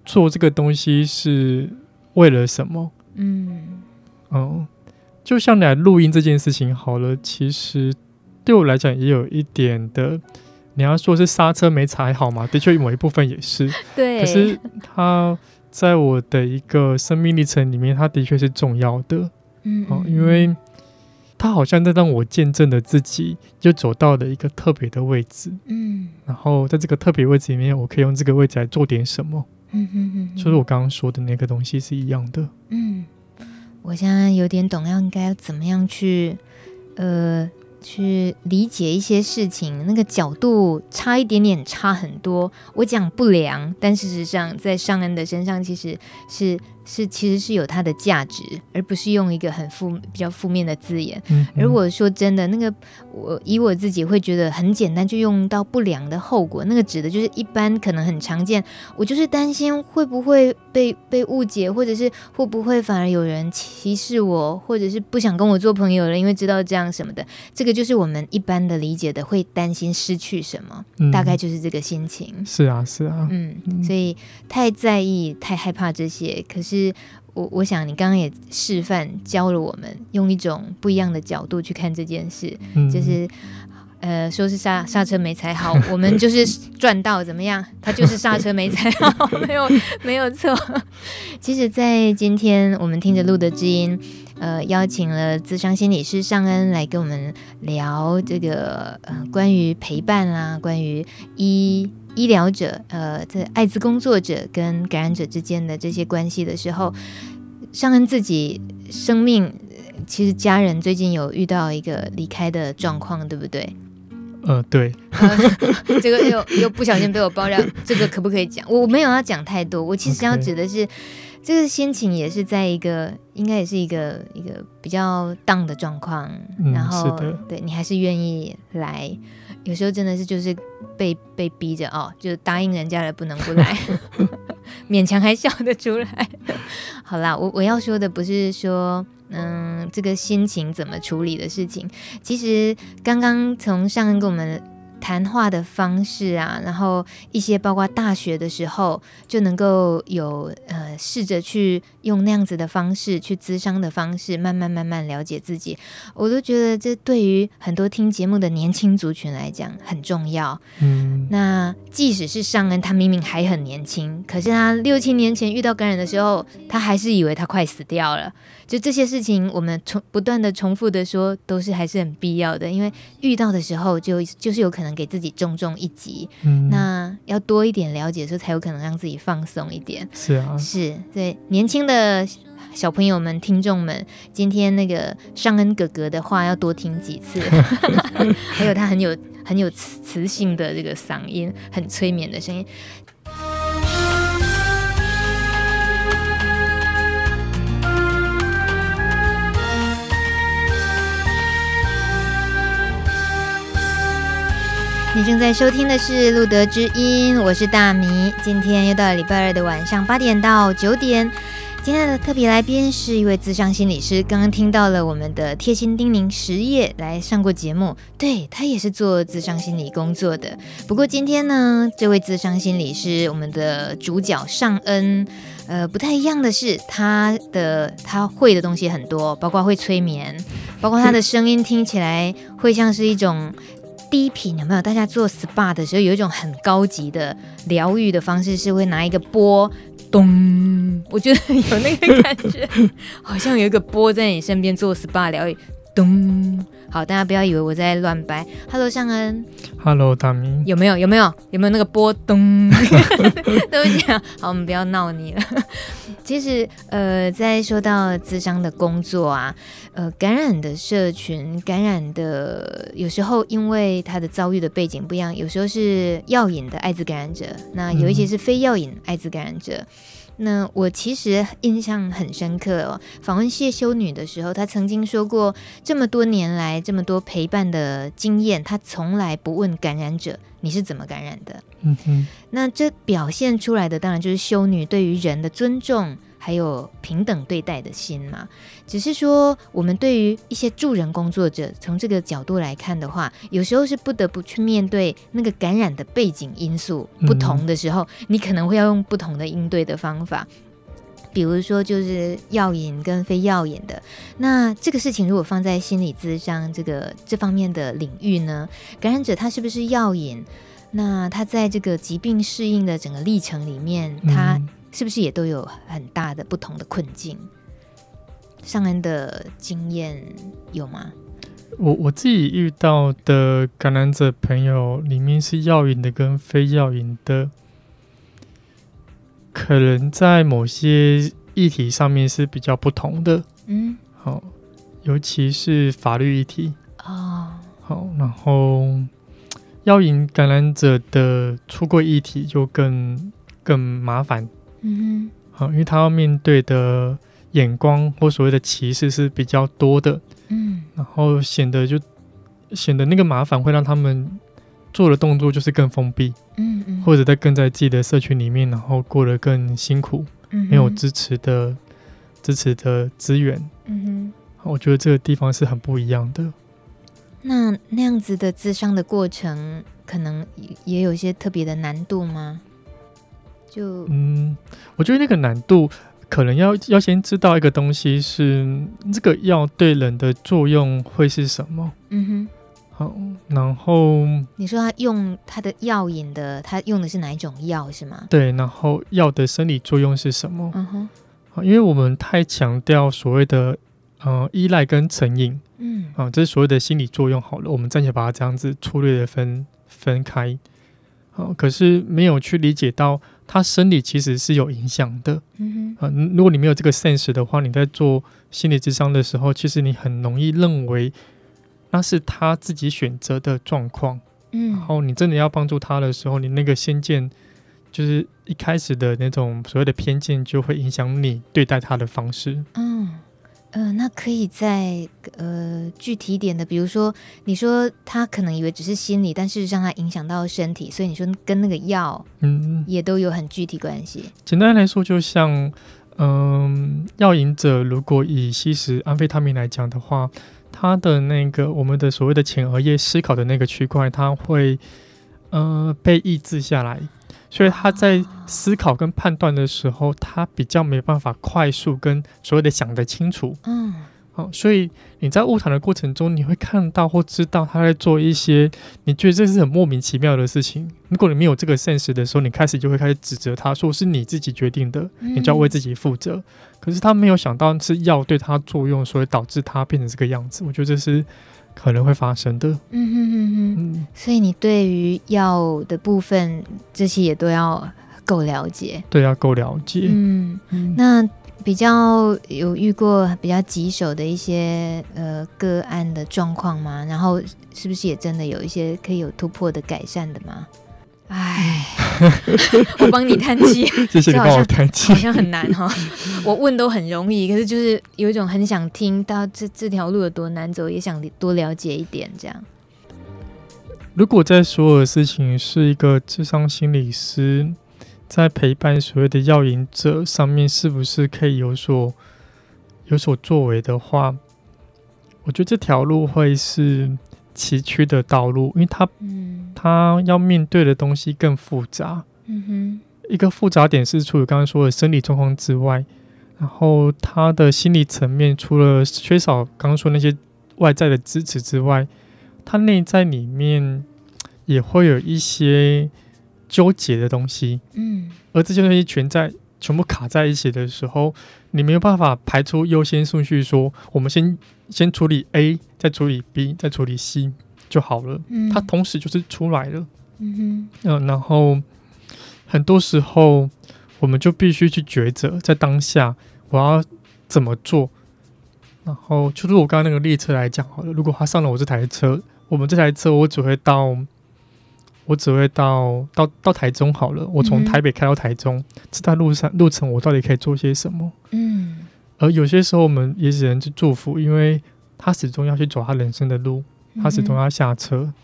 做这个东西是为了什么？嗯。哦，就像来录音这件事情好了，其实对我来讲也有一点的，你要说是刹车没踩好嘛，的确某一部分也是，<laughs> 对，可是它在我的一个生命历程里面，它的确是重要的。嗯，哦，因为它好像在让我见证了自己就走到了一个特别的位置，嗯，然后在这个特别位置里面，我可以用这个位置来做点什么，嗯哼哼，就是我刚刚说的那个东西是一样的，嗯，我现在有点懂要应该要怎么样去，呃。去理解一些事情，那个角度差一点点，差很多。我讲不良，但事实上在尚恩的身上，其实是是其实是有它的价值，而不是用一个很负比较负面的字眼。嗯嗯。如果说真的，那个我以我自己会觉得很简单，就用到不良的后果，那个指的就是一般可能很常见。我就是担心会不会被被误解，或者是会不会反而有人歧视我，或者是不想跟我做朋友了，因为知道这样什么的，这个。就是我们一般的理解的，会担心失去什么，嗯，大概就是这个心情。是啊，是啊，嗯，所以太在意、太害怕这些。可是我我想，你刚刚也示范教了我们，用一种不一样的角度去看这件事，嗯，就是呃，说是刹刹车没踩好，我们就是赚到怎么样？他就是刹车没踩好，没有没有错。<laughs> 其实，在今天我们听着路的知音。呃，邀请了智商心理师尚恩来跟我们聊这个呃，关于陪伴啦，关于医医疗者呃，这艾滋工作者跟感染者之间的这些关系的时候，尚恩自己生命其实家人最近有遇到一个离开的状况，对不对？呃，对，呃、<laughs> 这个又又不小心被我爆料，这个可不可以讲？我没有要讲太多，我其实要指的是。这个心情也是在一个，应该也是一个一个比较 down 的状况，嗯、然后对你还是愿意来，有时候真的是就是被被逼着哦，就答应人家了不能不来，<laughs> 勉强还笑得出来。好啦，我我要说的不是说嗯这个心情怎么处理的事情，其实刚刚从上恩跟我们。谈话的方式啊，然后一些包括大学的时候就能够有呃试着去用那样子的方式去咨商的方式，慢慢慢慢了解自己，我都觉得这对于很多听节目的年轻族群来讲很重要。嗯，那即使是上恩，他明明还很年轻，可是他六七年前遇到感染的时候，他还是以为他快死掉了。就这些事情，我们重不断的重复的说，都是还是很必要的，因为遇到的时候就就是有可能给自己重重一击。嗯，那要多一点了解的时候，才有可能让自己放松一点。是啊，是对年轻的小朋友们、听众们，今天那个尚恩哥哥的话要多听几次，<laughs> 还有他很有很有磁磁性的这个嗓音，很催眠的声音。你正在收听的是《路德之音》，我是大米。今天又到了礼拜二的晚上八点到九点。今天的特别来宾是一位自商心理师，刚刚听到了我们的贴心叮咛实业来上过节目，对，他也是做自商心理工作的。不过今天呢，这位自商心理师，我们的主角尚恩，呃，不太一样的是，他的他会的东西很多，包括会催眠，包括他的声音听起来会像是一种。低频有没有？大家做 SPA 的时候，有一种很高级的疗愈的方式，是会拿一个波，咚，我觉得有那个感觉，<laughs> 好像有一个波在你身边做 SPA 疗愈，咚。好，大家不要以为我在乱掰。Hello，尚恩。Hello，大明。有没有？有没有？有没有那个波咚？<laughs> 都讲好，我们不要闹你了。其实，呃，在说到自商的工作啊，呃，感染的社群，感染的有时候因为他的遭遇的背景不一样，有时候是药瘾的艾滋感染者，那有一些是非药瘾艾滋感染者。嗯那我其实印象很深刻哦。访问谢修女的时候，她曾经说过，这么多年来这么多陪伴的经验，她从来不问感染者你是怎么感染的。嗯哼。那这表现出来的当然就是修女对于人的尊重，还有平等对待的心嘛。只是说，我们对于一些助人工作者，从这个角度来看的话，有时候是不得不去面对那个感染的背景因素不同的时候，嗯、你可能会要用不同的应对的方法。比如说，就是药瘾跟非药瘾的，那这个事情如果放在心理咨商这个这方面的领域呢，感染者他是不是药瘾？那他在这个疾病适应的整个历程里面，他是不是也都有很大的不同的困境？上恩的经验有吗？我我自己遇到的感染者朋友里面是药瘾的跟非药瘾的。可能在某些议题上面是比较不同的，嗯，好，尤其是法律议题哦，好，然后药瘾感染者的出柜议题就更更麻烦，嗯哼，好，因为他要面对的眼光或所谓的歧视是比较多的，嗯，然后显得就显得那个麻烦会让他们。做的动作就是更封闭，嗯嗯，或者在更在自己的社群里面，然后过得更辛苦，嗯，没有支持的支持的资源，嗯哼，我觉得这个地方是很不一样的。那那样子的自伤的过程，可能也有一些特别的难度吗？就嗯，我觉得那个难度可能要要先知道一个东西是这个药对人的作用会是什么，嗯哼。好，然后你说他用他的药引的，他用的是哪一种药是吗？对，然后药的生理作用是什么？嗯哼，好，因为我们太强调所谓的呃依赖跟成瘾，嗯，啊，这是所谓的心理作用。好了，我们暂且把它这样子粗略的分分开。好，可是没有去理解到它生理其实是有影响的。嗯哼，啊，如果你没有这个 sense 的话，你在做心理智商的时候，其实你很容易认为。那是他自己选择的状况，嗯，然后你真的要帮助他的时候，你那个先见，就是一开始的那种所谓的偏见，就会影响你对待他的方式。嗯，呃，那可以再呃具体一点的，比如说，你说他可能以为只是心理，但事实上他影响到身体，所以你说跟那个药，嗯，也都有很具体关系。简单来说，就像，嗯，药瘾者如果以吸食安非他命来讲的话。他的那个我们的所谓的前额叶思考的那个区块，他会呃被抑制下来，所以他在思考跟判断的时候，他比较没办法快速跟所谓的想得清楚。嗯。好，所以你在晤谈的过程中，你会看到或知道他在做一些你觉得这是很莫名其妙的事情。如果你没有这个现实的时候，你开始就会开始指责他说是你自己决定的，你就要为自己负责。嗯。可是他没有想到是药对他作用，所以导致他变成这个样子。我觉得这是可能会发生的。嗯哼哼哼。嗯，所以你对于药的部分，这些也都要够了解。对，要够了解。嗯嗯，那。比较有遇过比较棘手的一些呃个案的状况吗？然后是不是也真的有一些可以有突破的改善的吗？哎，<laughs> 我帮你叹气，<laughs> 谢谢你帮我叹气，好像很难哈。我问都很容易，可是就是有一种很想听到这这条路有多难走，也想多了解一点这样。如果在所有的事情是一个智商心理师。在陪伴所谓的药瘾者上面，是不是可以有所有所作为的话，我觉得这条路会是崎岖的道路，因为他，嗯，他要面对的东西更复杂。嗯哼，一个复杂点是，除了刚刚说的生理状况之外，然后他的心理层面，除了缺少刚刚说那些外在的支持之外，他内在里面也会有一些。纠结的东西，嗯，而这些东西全在全部卡在一起的时候，你没有办法排出优先顺序，说我们先先处理 A，再处理 B，再处理 C 就好了。嗯，它同时就是出来了。嗯哼，嗯、呃，然后很多时候我们就必须去抉择，在当下我要怎么做。然后就是我刚刚那个列车来讲好了，如果他上了我这台车，我们这台车我只会到。我只会到到到台中好了。我从台北开到台中，嗯、这段路上路程我到底可以做些什么？嗯。而有些时候我们也只能去祝福，因为他始终要去走他人生的路，他始终要下车。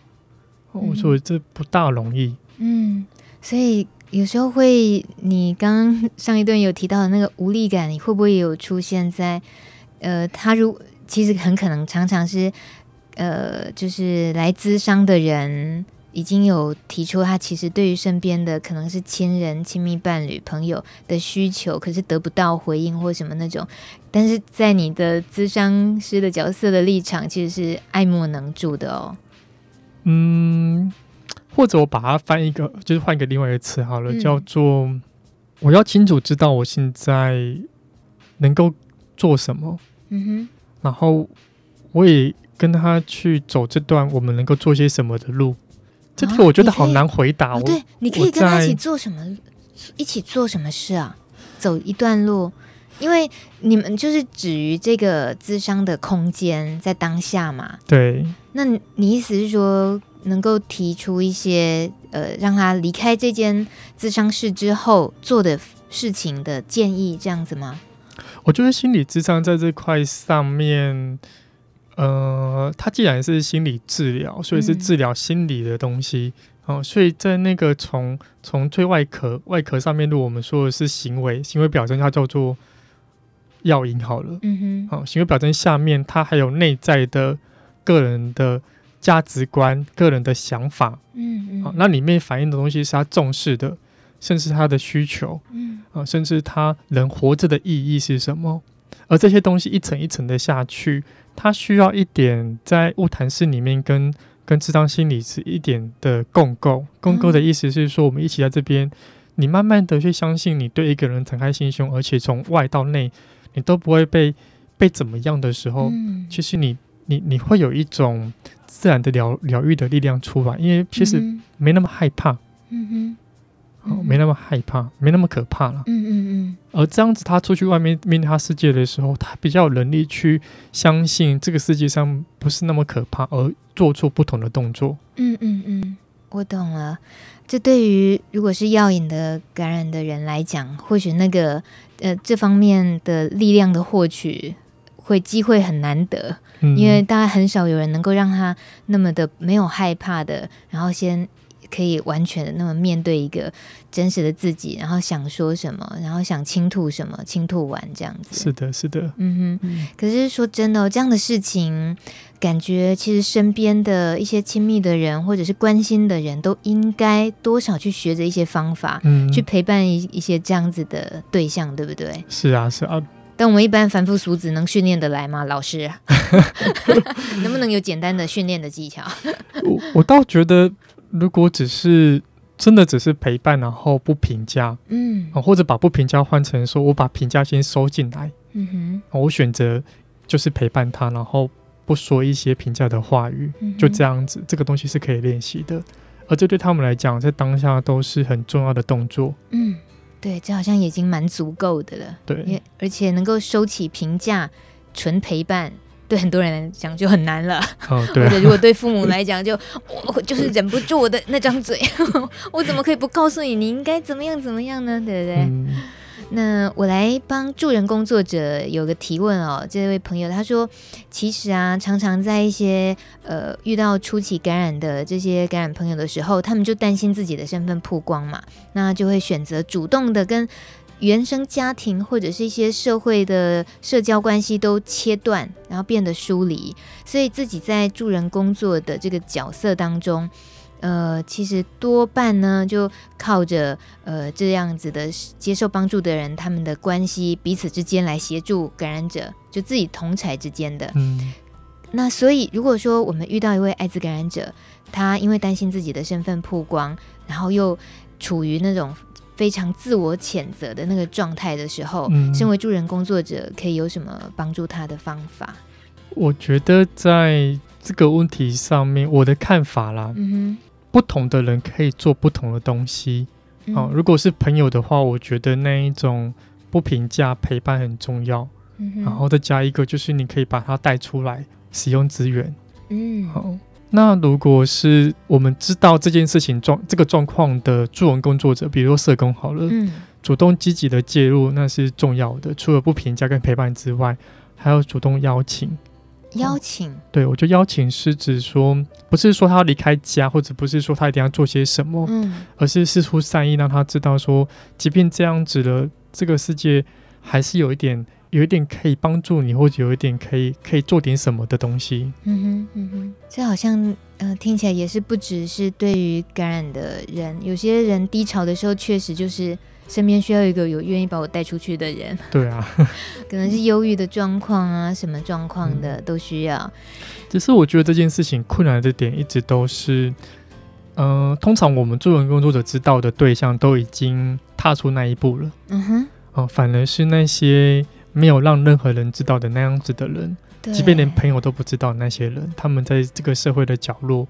嗯、我说这不大容易。嗯，所以有时候会，你刚刚上一段有提到的那个无力感，你会不会有出现在呃，他如其实很可能常常是呃，就是来咨商的人。已经有提出，他其实对于身边的可能是亲人、亲密伴侣、朋友的需求，可是得不到回应或什么那种。但是在你的咨商师的角色的立场，其实是爱莫能助的哦。嗯，或者我把它翻一个，就是换一个另外一个词好了，嗯、叫做我要清楚知道我现在能够做什么。嗯哼，然后我也跟他去走这段我们能够做些什么的路。这题我觉得好难回答。哦，对，你可以跟他一起做什么？一起做什么事啊？走一段路，因为你们就是止于这个智商的空间，在当下嘛。对。那你意思是说，能够提出一些呃，让他离开这间智商室之后做的事情的建议，这样子吗？我觉得心理智商在这块上面。呃，它既然是心理治疗，所以是治疗心理的东西哦、嗯呃。所以在那个从从最外壳外壳上面，如果我们说的是行为行为表征，它叫做药引好了。嗯哼，好、呃，行为表征下面它还有内在的个人的价值观、个人的想法。嗯嗯，那里面反映的东西是他重视的，甚至他的需求。嗯啊、呃，甚至他人活着的意义是什么？而这些东西一层一层的下去。他需要一点在物谈室里面跟跟智商心理是一点的共构，共构的意思是说，我们一起在这边，你慢慢的去相信，你对一个人敞开心胸，而且从外到内，你都不会被被怎么样的时候，其实你你你会有一种自然的疗疗愈的力量出来，因为其实没那么害怕。嗯哼。哦，没那么害怕，没那么可怕了。嗯。而这样子，他出去外面面对他世界的时候，他比较有能力去相信这个世界上不是那么可怕，而做出不同的动作。嗯嗯嗯，我懂了。这对于如果是药瘾的感染的人来讲，或许那个呃这方面的力量的获取会机会很难得，嗯、因为大概很少有人能够让他那么的没有害怕的，然后先。可以完全的那么面对一个真实的自己，然后想说什么，然后想倾吐什么，倾吐完这样子。是的，是的，嗯哼。嗯，可是说真的，这样的事情，感觉其实身边的一些亲密的人或者是关心的人都应该多少去学着一些方法，嗯，去陪伴一一些这样子的对象，对不对？是啊，是啊。但我们一般凡夫俗子能训练得来吗？老师，<laughs> 能不能有简单的训练的技巧？我我倒觉得。如果只是真的只是陪伴，然后不评价，嗯，或者把不评价换成说我把评价先收进来，嗯哼，我选择就是陪伴他，然后不说一些评价的话语，嗯、就这样子，这个东西是可以练习的，而这对他们来讲，在当下都是很重要的动作。嗯，对，这好像已经蛮足够的了，对，而且能够收起评价，纯陪伴。对很多人来讲就很难了，哦 <laughs> 对啊、或者如果对父母来讲，就我就是忍不住我的那张嘴，<laughs> 我怎么可以不告诉你你应该怎么样怎么样呢？对不对？嗯、那我来帮助人工作者有个提问哦，这位朋友他说，其实啊，常常在一些呃遇到初期感染的这些感染朋友的时候，他们就担心自己的身份曝光嘛，那就会选择主动的跟。原生家庭或者是一些社会的社交关系都切断，然后变得疏离，所以自己在助人工作的这个角色当中，呃，其实多半呢就靠着呃这样子的接受帮助的人，他们的关系彼此之间来协助感染者，就自己同侪之间的。嗯，那所以如果说我们遇到一位艾滋感染者，他因为担心自己的身份曝光，然后又处于那种。非常自我谴责的那个状态的时候，嗯，身为助人工作者可以有什么帮助他的方法？我觉得在这个问题上面，我的看法啦，嗯哼，不同的人可以做不同的东西。嗯，哦，如果是朋友的话，我觉得那一种不评价陪伴很重要。嗯，然后再加一个，就是你可以把他带出来使用资源。嗯，好。那如果是我们知道这件事情状这个状况的助人工作者，比如说社工好了，嗯，主动积极的介入那是重要的。除了不评价跟陪伴之外，还要主动邀请，邀请，对，我觉得邀请是指说，不是说他要离开家，或者不是说他一定要做些什么，嗯，而是释出善意，让他知道说，即便这样子了，这个世界还是有一点，有一点可以帮助你，或者有一点可以可以做点什么的东西。嗯哼，嗯哼，这好像，呃，听起来也是不只是对于感染的人，有些人低潮的时候，确实就是。身边需要一个有愿意把我带出去的人。<laughs> 对啊，<laughs> 可能是忧郁的状况啊，什么状况的都需要。只是我觉得这件事情困难的点一直都是，嗯、呃，通常我们助人工作者知道的对象都已经踏出那一步了。嗯哼，哦、呃，反而是那些没有让任何人知道的那样子的人，即便连朋友都不知道那些人，他们在这个社会的角落，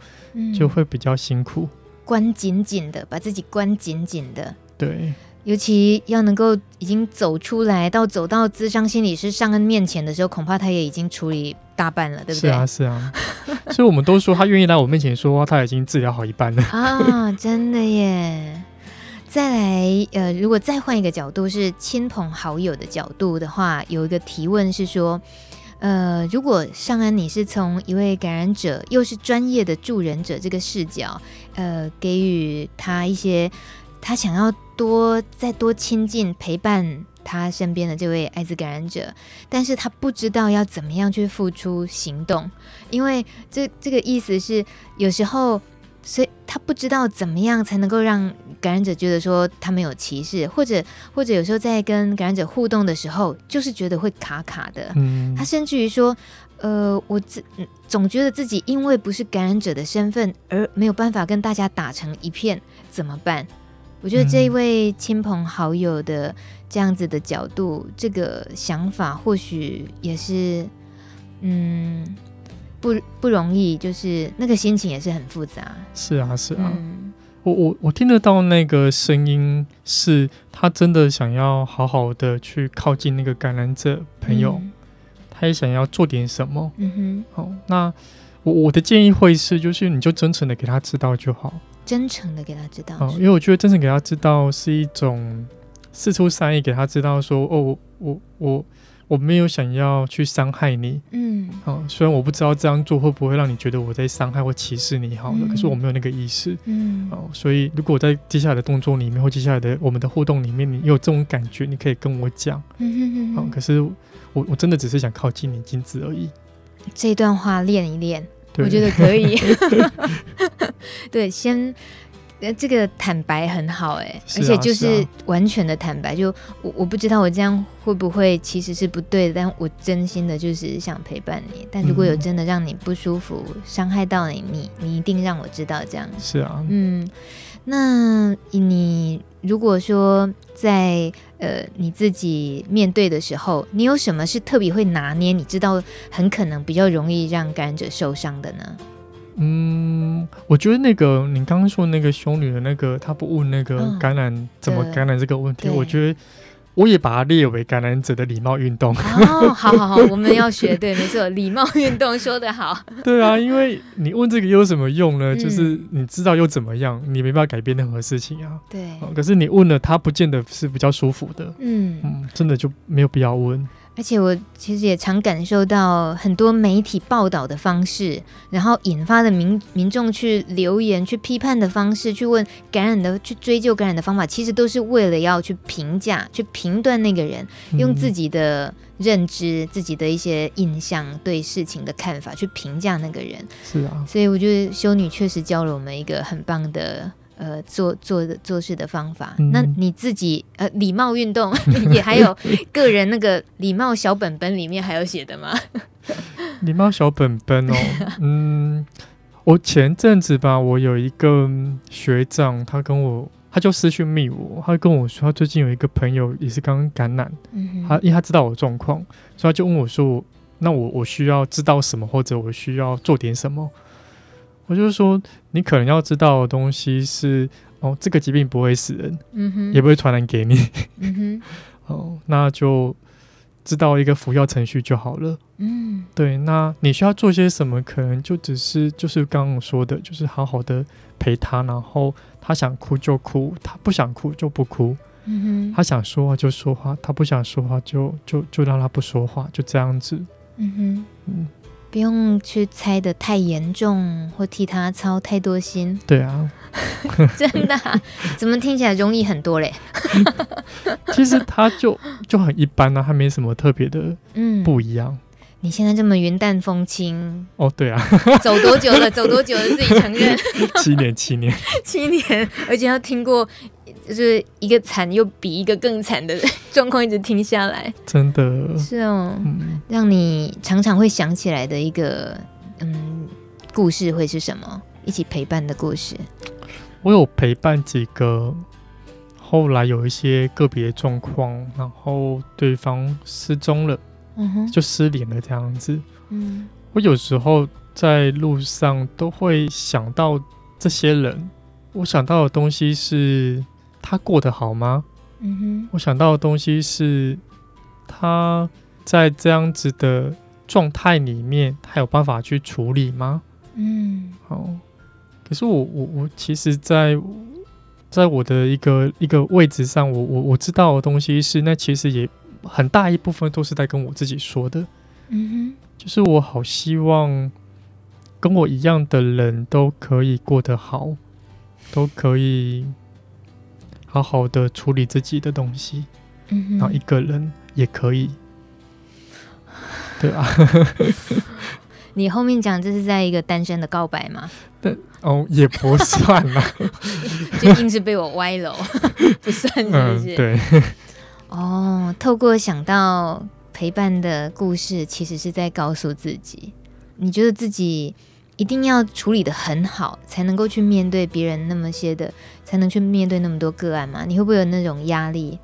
就会比较辛苦，关紧紧的，把自己关紧紧的。对。尤其要能够已经走出来，到走到智商心理师上恩面前的时候，恐怕他也已经处理大半了，对不对？是啊，是啊。所以我们都说，他愿意来我面前说话，他已经治疗好一半了啊！真的耶。再来，呃，如果再换一个角度，是亲朋好友的角度的话，有一个提问是说，呃，如果尚恩你是从一位感染者，又是专业的助人者这个视角，呃，给予他一些。他想要多再多亲近陪伴他身边的这位艾滋感染者，但是他不知道要怎么样去付出行动，因为这这个意思是有时候，所以他不知道怎么样才能够让感染者觉得说他没有歧视，或者或者有时候在跟感染者互动的时候，就是觉得会卡卡的。嗯，他甚至于说，呃，我自总觉得自己因为不是感染者的身份而没有办法跟大家打成一片，怎么办？我觉得这一位亲朋好友的这样子的角度，嗯、这个想法或许也是，嗯，不不容易，就是那个心情也是很复杂。是啊，是啊，嗯、我我我听得到那个声音，是他真的想要好好的去靠近那个感染者朋友，嗯、他也想要做点什么。嗯哼，好，那我我的建议会是，就是你就真诚的给他知道就好。真诚的给他知道，哦，因为我觉得真诚给他知道是一种四出善意，给他知道说，哦，我我我我没有想要去伤害你，嗯，好，虽然我不知道这样做会不会让你觉得我在伤害或歧视你，好了，嗯，可是我没有那个意思，嗯，哦，所以如果我在接下来的动作里面或接下来的我们的互动里面，你有这种感觉，你可以跟我讲，嗯哼哼哼，哦，可是我我真的只是想靠近你，仅此而已。这段话练一练。我觉得可以，<laughs> 对，先，呃，这个坦白很好，哎，而且就是完全的坦白，就我我不知道我这样会不会其实是不对的，但我真心的就是想陪伴你，但如果有真的让你不舒服、伤害到你，你你一定让我知道，这样是啊，嗯。那你如果说在呃你自己面对的时候，你有什么是特别会拿捏？你知道很可能比较容易让感染者受伤的呢？嗯，我觉得那个你刚刚说那个修女的那个，她不问那个感染、嗯、怎么感染这个问题，我觉得。我也把它列为感染者的礼貌运动。哦，好好好，<laughs> 我们要学，对，没错，礼貌运动说得好。对啊，因为你问这个有什么用呢？嗯、就是你知道又怎么样？你没办法改变任何事情啊。对、哦。可是你问了，他不见得是比较舒服的。嗯嗯，真的就没有必要问。而且我其实也常感受到很多媒体报道的方式，然后引发的民民众去留言、去批判的方式，去问感染的、去追究感染的方法，其实都是为了要去评价、去评断那个人，用自己的认知、嗯、自己的一些印象、对事情的看法去评价那个人。是啊，所以我觉得修女确实教了我们一个很棒的。呃，做做的做事的方法，嗯、那你自己呃，礼貌运动 <laughs> 也还有 <laughs> 个人那个礼貌小本本里面还有写的吗？<laughs> 礼貌小本本哦，嗯，我前阵子吧，我有一个学长，他跟我，他就私讯密我，他跟我说，他最近有一个朋友也是刚刚感染，嗯、他因为他知道我状况，所以他就问我说，那我我需要知道什么，或者我需要做点什么？我就是说，你可能要知道的东西是哦，这个疾病不会死人，嗯哼，也不会传染给你，嗯哼，<laughs> 哦，那就知道一个服药程序就好了，嗯，对。那你需要做些什么？可能就只是就是刚刚我说的，就是好好的陪他，然后他想哭就哭，他不想哭就不哭，嗯哼，他想说话就说话，他不想说话就就就让他不说话，就这样子，嗯哼，嗯。不用去猜的太严重，或替他操太多心。对啊，<laughs> 真的、啊？怎么听起来容易很多嘞？<laughs> 其实他就就很一般啊，他没什么特别的，嗯，不一样、嗯。你现在这么云淡风轻哦？对啊，走多久了？走多久了？自己承认？<laughs> 七年，七年，七年，而且要听过。就是一个惨又比一个更惨的 <laughs> 状况一直听下来，真的是哦，嗯、让你常常会想起来的一个嗯故事会是什么？一起陪伴的故事。我有陪伴几个，后来有一些个别状况，然后对方失踪了，嗯哼，就失联了这样子。嗯，我有时候在路上都会想到这些人，我想到的东西是。他过得好吗？嗯哼，我想到的东西是他在这样子的状态里面，他有办法去处理吗？嗯，好。可是我我我其实在，在在我的一个一个位置上，我我我知道的东西是，那其实也很大一部分都是在跟我自己说的。嗯哼，就是我好希望跟我一样的人都可以过得好，都可以。好好的处理自己的东西，嗯，然后一个人也可以，对啊。<laughs> 你后面讲这是在一个单身的告白吗？但哦，也不算啦，<laughs> 就硬是被我歪了，<laughs> 不算是不是？嗯，对。哦，透过想到陪伴的故事，其实是在告诉自己，你觉得自己。一定要处理的很好，才能够去面对别人那么些的，才能去面对那么多个案嘛？你会不会有那种压力，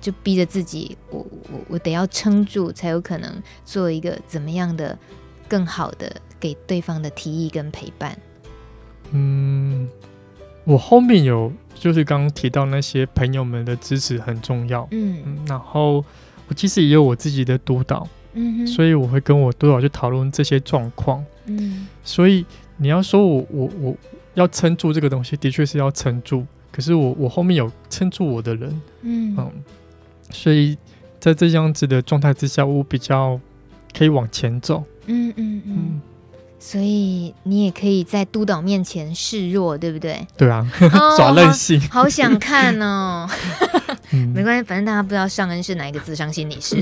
就逼着自己，我我我得要撑住，才有可能做一个怎么样的更好的给对方的提议跟陪伴？嗯，我后面有就是刚刚提到那些朋友们的支持很重要，嗯，嗯，然后我其实也有我自己的督导，嗯哼，所以我会跟我督导去讨论这些状况。嗯，所以你要说我我我要撑住这个东西，的确是要撑住。可是我我后面有撑住我的人，嗯嗯，所以在这样子的状态之下，我比较可以往前走。嗯嗯嗯，所以你也可以在督导面前示弱，对不对？对啊，<laughs> 耍任性，好，好想看哦。<laughs> <laughs> 嗯、没关系，反正大家不知道尚恩是哪一个咨商心理师。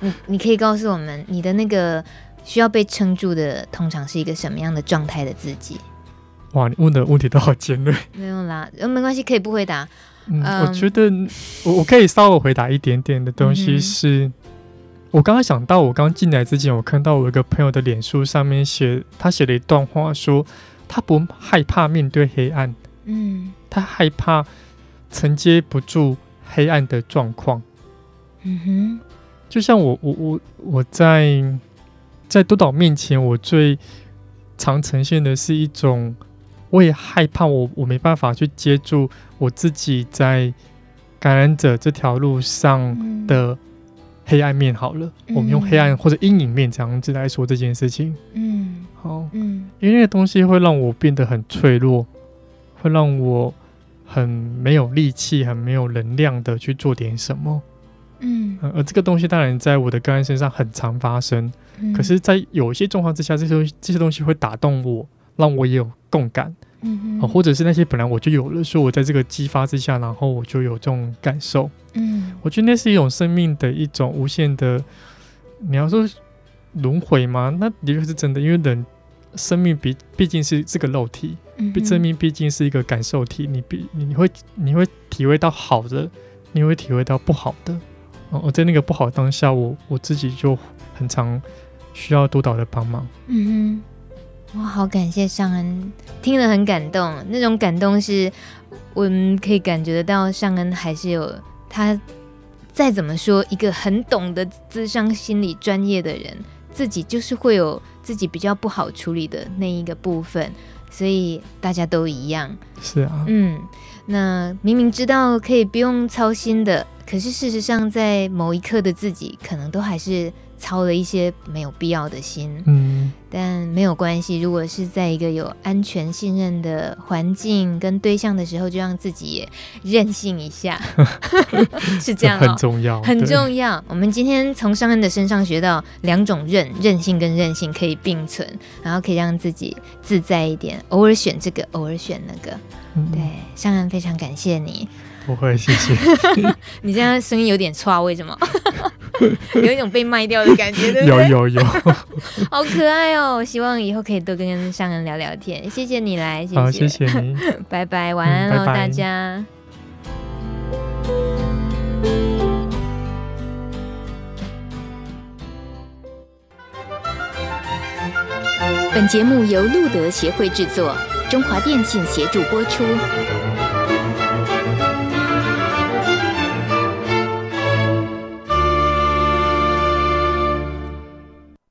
你你可以告诉我们你的那个。需要被撑住的，通常是一个什么样的状态的自己？哇，你问的问题都好尖锐。<laughs> 没有啦，呃，没关系，可以不回答。嗯，嗯我觉得我我可以稍微回答一点点的东西是，嗯、我刚刚想到，我刚进来之前，我看到我一个朋友的脸书上面写，他写了一段话，说他不害怕面对黑暗，嗯，他害怕承接不住黑暗的状况。嗯哼，就像我我我我在。在督导面前，我最常呈现的是一种，我也害怕我我没办法去接住我自己在感染者这条路上的黑暗面。好了，嗯、我们用黑暗或者阴影面这样子来说这件事情。嗯，好，嗯，因为那个东西会让我变得很脆弱，会让我很没有力气、很没有能量的去做点什么。嗯，而这个东西当然在我的个案身上很常发生。可是，在有一些状况之下，这些这些东西会打动我，让我也有共感，嗯哼，或者是那些本来我就有了，所以我在这个激发之下，然后我就有这种感受，嗯，我觉得那是一种生命的一种无限的，你要说轮回吗？那的确是真的，因为人生命毕毕竟是这个肉体，嗯，生命毕竟是一个感受体，你必你会你会体会到好的，你会体会到不好的，哦，我在那个不好当下，我我自己就很常。需要督导的帮忙。嗯哼，我好感谢尚恩，听了很感动。那种感动是，我们可以感觉得到，尚恩还是有他再怎么说一个很懂得智商心理专业的人，自己就是会有自己比较不好处理的那一个部分，所以大家都一样。是啊，嗯，那明明知道可以不用操心的，可是事实上在某一刻的自己，可能都还是。操了一些没有必要的心。嗯，但没有关系，如果是在一个有安全信任的环境跟对象的时候，就让自己也任性一下，<laughs> 是这样、哦，很重要，很重要。我们今天从尚恩的身上学到两种韧，韧性跟韧性可以并存，然后可以让自己自在一点，偶尔选这个，偶尔选那个。嗯、对，尚恩非常感谢你。不会，谢谢。<laughs> 你这样声音有点差，为什么？<laughs> 有一种被卖掉的感觉，对不对？有 <laughs> 有有，<laughs> 好可爱哦！希望以后可以多跟商人聊聊天。谢谢你来，谢谢，好，谢谢你，拜拜，晚安喽，大家。本节目由路德协会制作，中华电信协助播出。